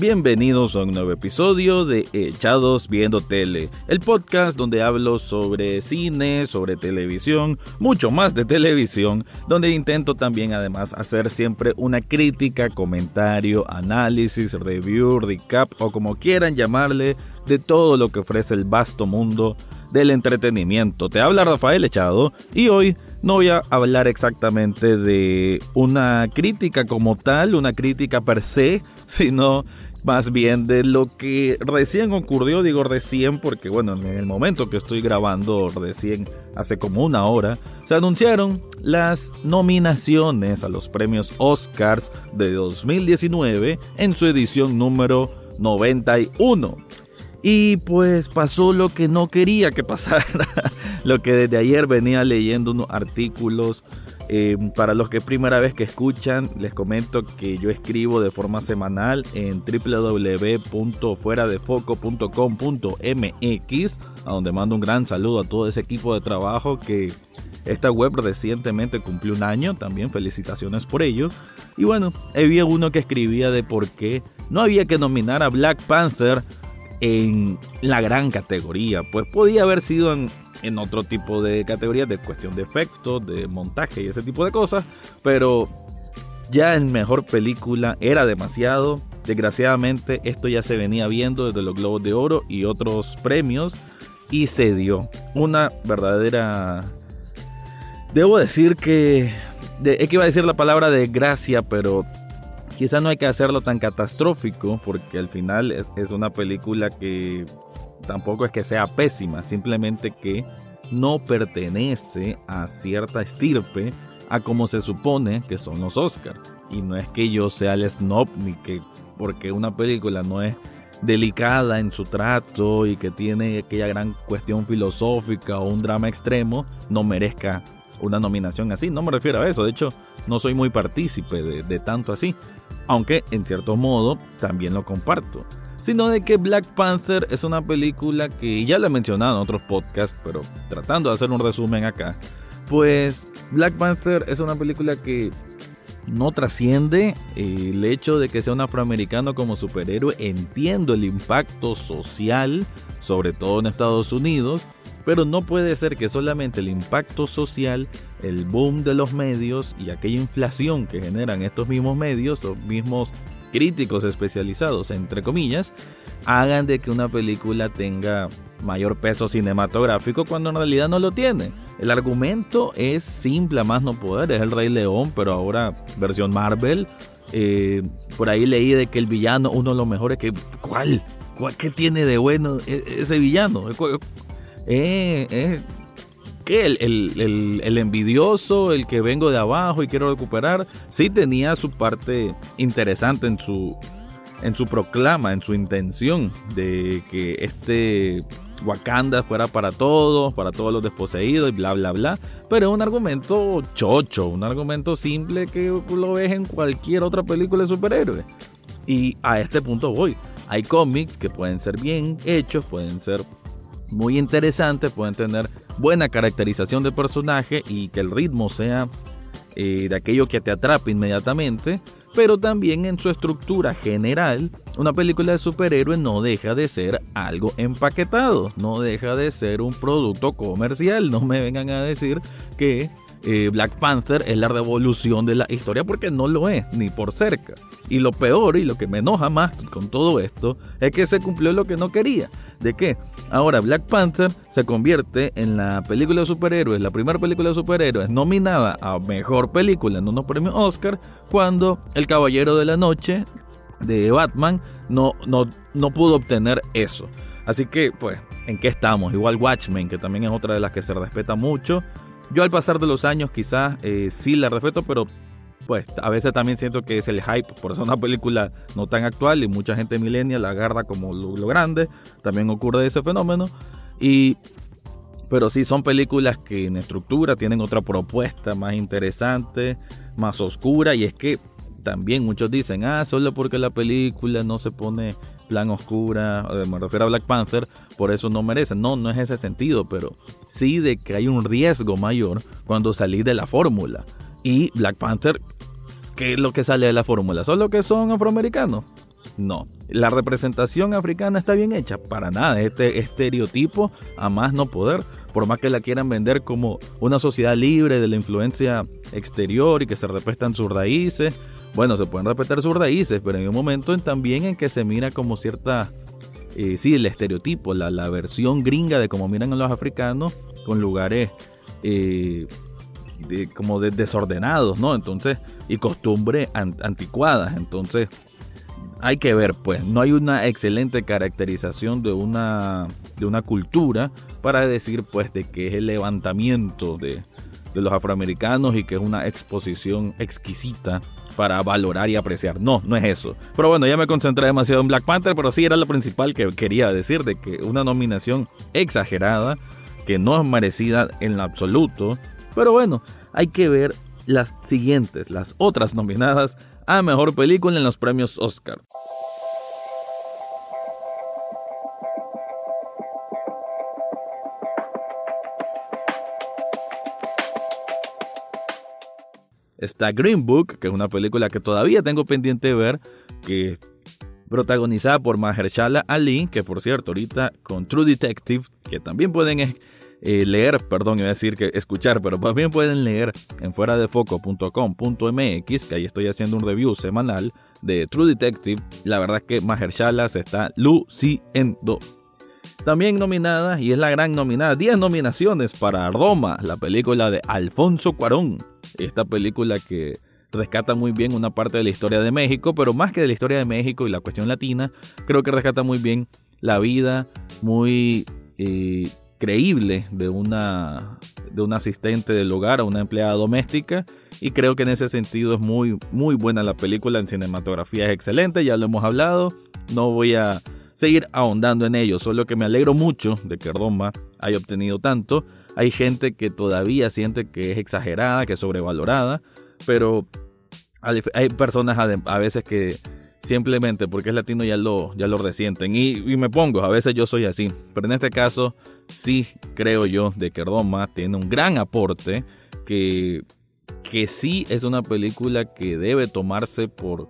Bienvenidos a un nuevo episodio de Echados Viendo Tele, el podcast donde hablo sobre cine, sobre televisión, mucho más de televisión, donde intento también además hacer siempre una crítica, comentario, análisis, review, recap o como quieran llamarle de todo lo que ofrece el vasto mundo del entretenimiento. Te habla Rafael Echado y hoy no voy a hablar exactamente de una crítica como tal, una crítica per se, sino más bien de lo que recién ocurrió, digo recién porque bueno, en el momento que estoy grabando recién, hace como una hora, se anunciaron las nominaciones a los premios Oscars de 2019 en su edición número 91. Y pues pasó lo que no quería que pasara, lo que desde ayer venía leyendo unos artículos eh, para los que primera vez que escuchan, les comento que yo escribo de forma semanal en www.fueradefoco.com.mx, a donde mando un gran saludo a todo ese equipo de trabajo que esta web recientemente cumplió un año, también felicitaciones por ello. Y bueno, había uno que escribía de por qué no había que nominar a Black Panther en la gran categoría, pues podía haber sido en otro tipo de categorías de cuestión de efectos, de montaje y ese tipo de cosas, pero ya en mejor película era demasiado. Desgraciadamente esto ya se venía viendo desde los Globos de Oro y otros premios y se dio una verdadera... Debo decir que... es que iba a decir la palabra desgracia, pero quizá no hay que hacerlo tan catastrófico porque al final es una película que tampoco es que sea pésima, simplemente que no pertenece a cierta estirpe a como se supone que son los Oscars. Y no es que yo sea el snob ni que porque una película no es delicada en su trato y que tiene aquella gran cuestión filosófica o un drama extremo, no merezca una nominación así. No me refiero a eso, de hecho no soy muy partícipe de, de tanto así, aunque en cierto modo también lo comparto sino de que Black Panther es una película que ya la he mencionado en otros podcasts, pero tratando de hacer un resumen acá, pues Black Panther es una película que no trasciende el hecho de que sea un afroamericano como superhéroe. Entiendo el impacto social, sobre todo en Estados Unidos, pero no puede ser que solamente el impacto social, el boom de los medios y aquella inflación que generan estos mismos medios, los mismos críticos especializados, entre comillas, hagan de que una película tenga mayor peso cinematográfico cuando en realidad no lo tiene. El argumento es simple a más no poder, es el Rey León, pero ahora versión Marvel. Eh, por ahí leí de que el villano, uno de los mejores, que ¿cuál? ¿Cuál ¿Qué tiene de bueno e-, ese villano? Eh, eh, el, envidioso, el que vengo de abajo y quiero recuperar, sí tenía su parte interesante en su, en su proclama, en su intención de que este Wakanda fuera para todos, para todos los desposeídos y bla, bla, bla. Pero es un argumento chocho, un argumento simple que lo ves en cualquier otra película de superhéroes. Y a este punto voy. Hay cómics que pueden ser bien hechos, pueden ser muy interesantes, pueden tener buena caracterización de personaje y que el ritmo sea eh, de aquello que te atrape inmediatamente, pero también en su estructura general, una película de superhéroes no deja de ser algo empaquetado, no deja de ser un producto comercial, no me vengan a decir que eh, Black Panther es la revolución de la historia porque no lo es, ni por cerca. Y lo peor y lo que me enoja más con todo esto es que se cumplió lo que no quería. ¿De qué? Ahora Black Panther se convierte en la película de superhéroes, la primera película de superhéroes nominada a mejor película en unos premios Oscar cuando El Caballero de la Noche de Batman no, no, no pudo obtener eso. Así que, pues, ¿en qué estamos? Igual Watchmen, que también es otra de las que se respeta mucho. Yo al pasar de los años quizás eh, sí la respeto, pero pues a veces también siento que es el hype por ser una película no tan actual y mucha gente millennial la agarra como lo, grande. También ocurre ese fenómeno. Y pero sí son películas que en estructura tienen otra propuesta más interesante, más oscura y es que también muchos dicen, ah, solo porque la película no se pone plan oscura, me refiero a Black Panther, por eso no merece. No, no es ese sentido, pero sí de que hay un riesgo mayor cuando salís de la fórmula. Y Black Panther, ¿qué es lo que sale de la fórmula? ¿Solo que son afroamericanos? No. La representación africana está bien hecha, para nada. Este estereotipo a más no poder, por más que la quieran vender como una sociedad libre de la influencia exterior y que se respetan sus raíces. Bueno, se pueden respetar sus raíces, pero en un momento también en que se mira como cierta, eh, sí, el estereotipo, la, versión gringa de cómo miran a los africanos con lugares eh, como desordenados, ¿no? Entonces, y costumbres anticuadas. Entonces, hay que ver, pues, no hay una excelente caracterización de una, de una cultura para decir, pues, de que es el levantamiento de, de los afroamericanos y que es una exposición exquisita para valorar y apreciar. No, no es eso. Pero bueno, ya me concentré demasiado en Black Panther, pero sí era lo principal que quería decir, de que una nominación exagerada, que no es merecida en lo absoluto. Pero bueno, hay que ver las siguientes, las otras nominadas a Mejor Película en los premios Oscar. Está Green Book, que es una película que todavía tengo pendiente de ver, que protagonizada por Mahershala Ali, que por cierto ahorita con True Detective, que también pueden eh, leer, perdón, iba a decir que escuchar, pero también pueden leer en fuera de que ahí estoy haciendo un review semanal de True Detective. La verdad es que Mahershala se está luciendo. También nominada, y es la gran nominada, 10 nominaciones para Roma, la película de Alfonso Cuarón. Esta película que rescata muy bien una parte de la historia de México, pero más que de la historia de México y la cuestión latina, creo que rescata muy bien la vida muy eh, creíble de una, de un asistente del hogar, una empleada doméstica, y creo que en ese sentido es muy, muy buena la película, en cinematografía es excelente, ya lo hemos hablado, no voy a seguir ahondando en ello, solo que me alegro mucho de que Roma haya obtenido tanto. Hay gente que todavía siente que es exagerada, que es sobrevalorada, pero hay personas a veces que simplemente porque es latino ya lo, ya lo resienten. Y, me pongo, a veces yo soy así, pero en este caso sí creo yo de que Roma tiene un gran aporte que, que sí es una película que debe tomarse por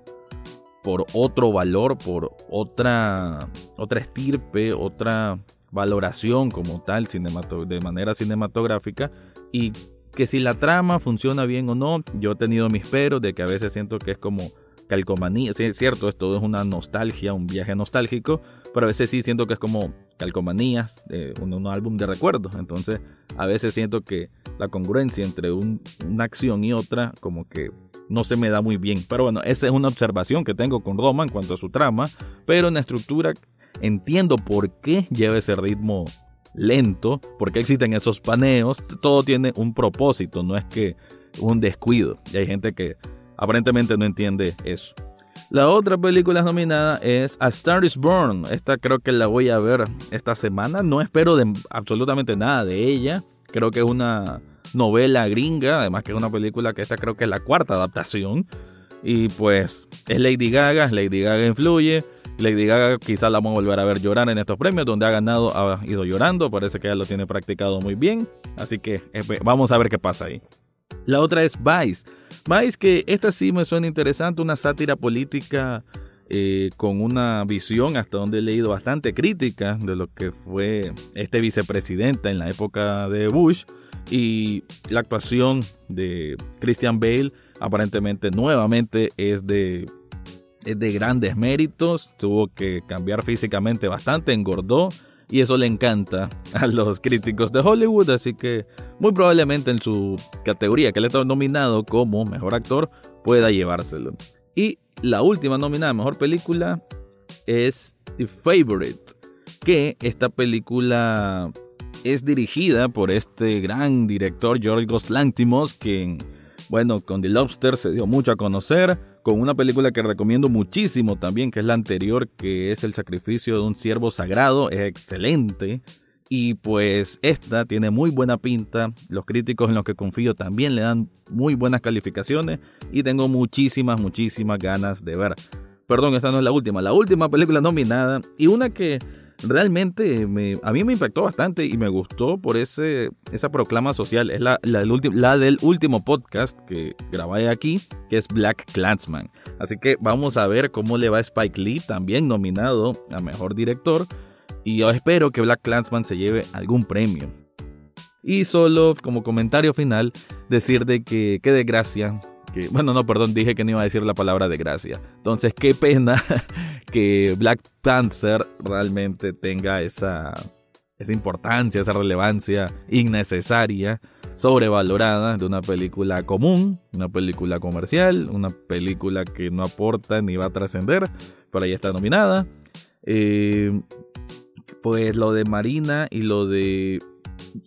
por otro valor, por otra, otra estirpe, otra valoración como tal de manera cinematográfica y que si la trama funciona bien o no, yo he tenido mis peros de que a veces siento que es como calcomanía, sí, es cierto, esto es una nostalgia, un viaje nostálgico, pero a veces sí siento que es como calcomanías, de un, álbum de recuerdos, entonces a veces siento que la congruencia entre una acción y otra como que no se me da muy bien. Pero bueno, esa es una observación que tengo con Roma en cuanto a su trama, pero en la estructura entiendo por qué lleva ese ritmo lento, por qué existen esos paneos, todo tiene un propósito, no es que un descuido. Y hay gente que aparentemente no entiende eso. La otra película nominada es A Star is Born. Esta creo que la voy a ver esta semana. No espero absolutamente nada de ella. Creo que es una novela gringa, además que es una película que esta creo que es la cuarta adaptación. Y pues es Lady Gaga, Lady Gaga influye. Lady Gaga quizás la vamos a volver a ver llorar en estos premios, donde ha ganado, ha ido llorando, parece que ya lo tiene practicado muy bien. Así que eh, vamos a ver qué pasa ahí. La otra es Vice. Vice que esta sí me suena interesante, una sátira política eh, con una visión hasta donde he leído bastante crítica de lo que fue este vicepresidente en la época de Bush y la actuación de Christian Bale aparentemente nuevamente es de, es de grandes méritos, tuvo que cambiar físicamente bastante, engordó y eso le encanta a los críticos de Hollywood, así que muy probablemente en su categoría que le está nominado como mejor actor pueda llevárselo. Y la última nominada a mejor película es The Favorite, que esta película es dirigida por este gran director Yorgos Lantimos, que bueno, con The Lobster se dio mucho a conocer, con una película que recomiendo muchísimo también, que es la anterior, que es El sacrificio de un siervo sagrado, es excelente. Y pues esta tiene muy buena pinta, los críticos en los que confío también le dan muy buenas calificaciones y tengo muchísimas, muchísimas ganas de ver. Perdón, esta no es la última, la última película nominada y una que realmente me, a mí me impactó bastante y me gustó por ese, esa proclama social. Es la, la, del la del último podcast que grabé aquí, que es Black Clansman. Así que vamos a ver cómo le va a Spike Lee, también nominado a Mejor Director. Y yo espero que Black Clansman se lleve algún premio. Y solo como comentario final, decir de que qué desgracia bueno, no, perdón, dije que no iba a decir la palabra de gracia. Entonces, qué pena que Black Panther realmente tenga esa, esa importancia, esa relevancia innecesaria, sobrevalorada de una película común, una película comercial, una película que no aporta ni va a trascender, pero ahí está nominada. Eh, pues lo de Marina y lo de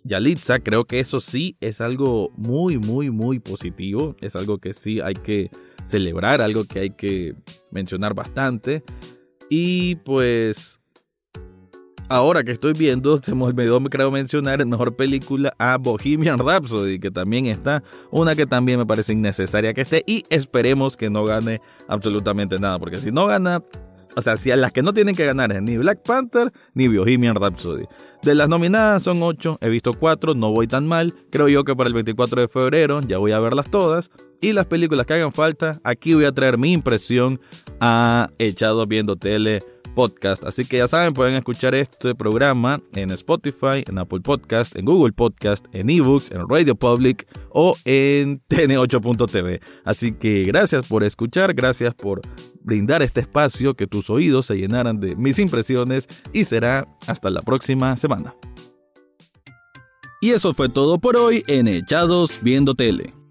Yalitza, creo que eso sí es algo muy, muy, muy positivo. Es algo que sí hay que celebrar, algo que hay que mencionar bastante. Y pues ahora que estoy viendo, se me olvidó, creo mencionar en mejor película a Bohemian Rhapsody, que también está, una que también me parece innecesaria que esté, y esperemos que no gane absolutamente nada, porque si no gana, o sea, si a las que no tienen que ganar es ni Black Panther ni Bohemian Rhapsody. De las nominadas son 8, he visto 4, no voy tan mal, creo yo que para el 24 de febrero ya voy a verlas todas, y las películas que hagan falta, aquí voy a traer mi impresión a Echado Viendo Tele podcast. Así que ya saben, pueden escuchar este programa en Spotify, en Apple Podcast, en Google Podcast, en eBooks, en Radio Public o en tn8.tv. Así que gracias por escuchar, gracias por brindar este espacio, que tus oídos se llenaran de mis impresiones y será hasta la próxima semana. Y eso fue todo por hoy en Echados Viendo Tele.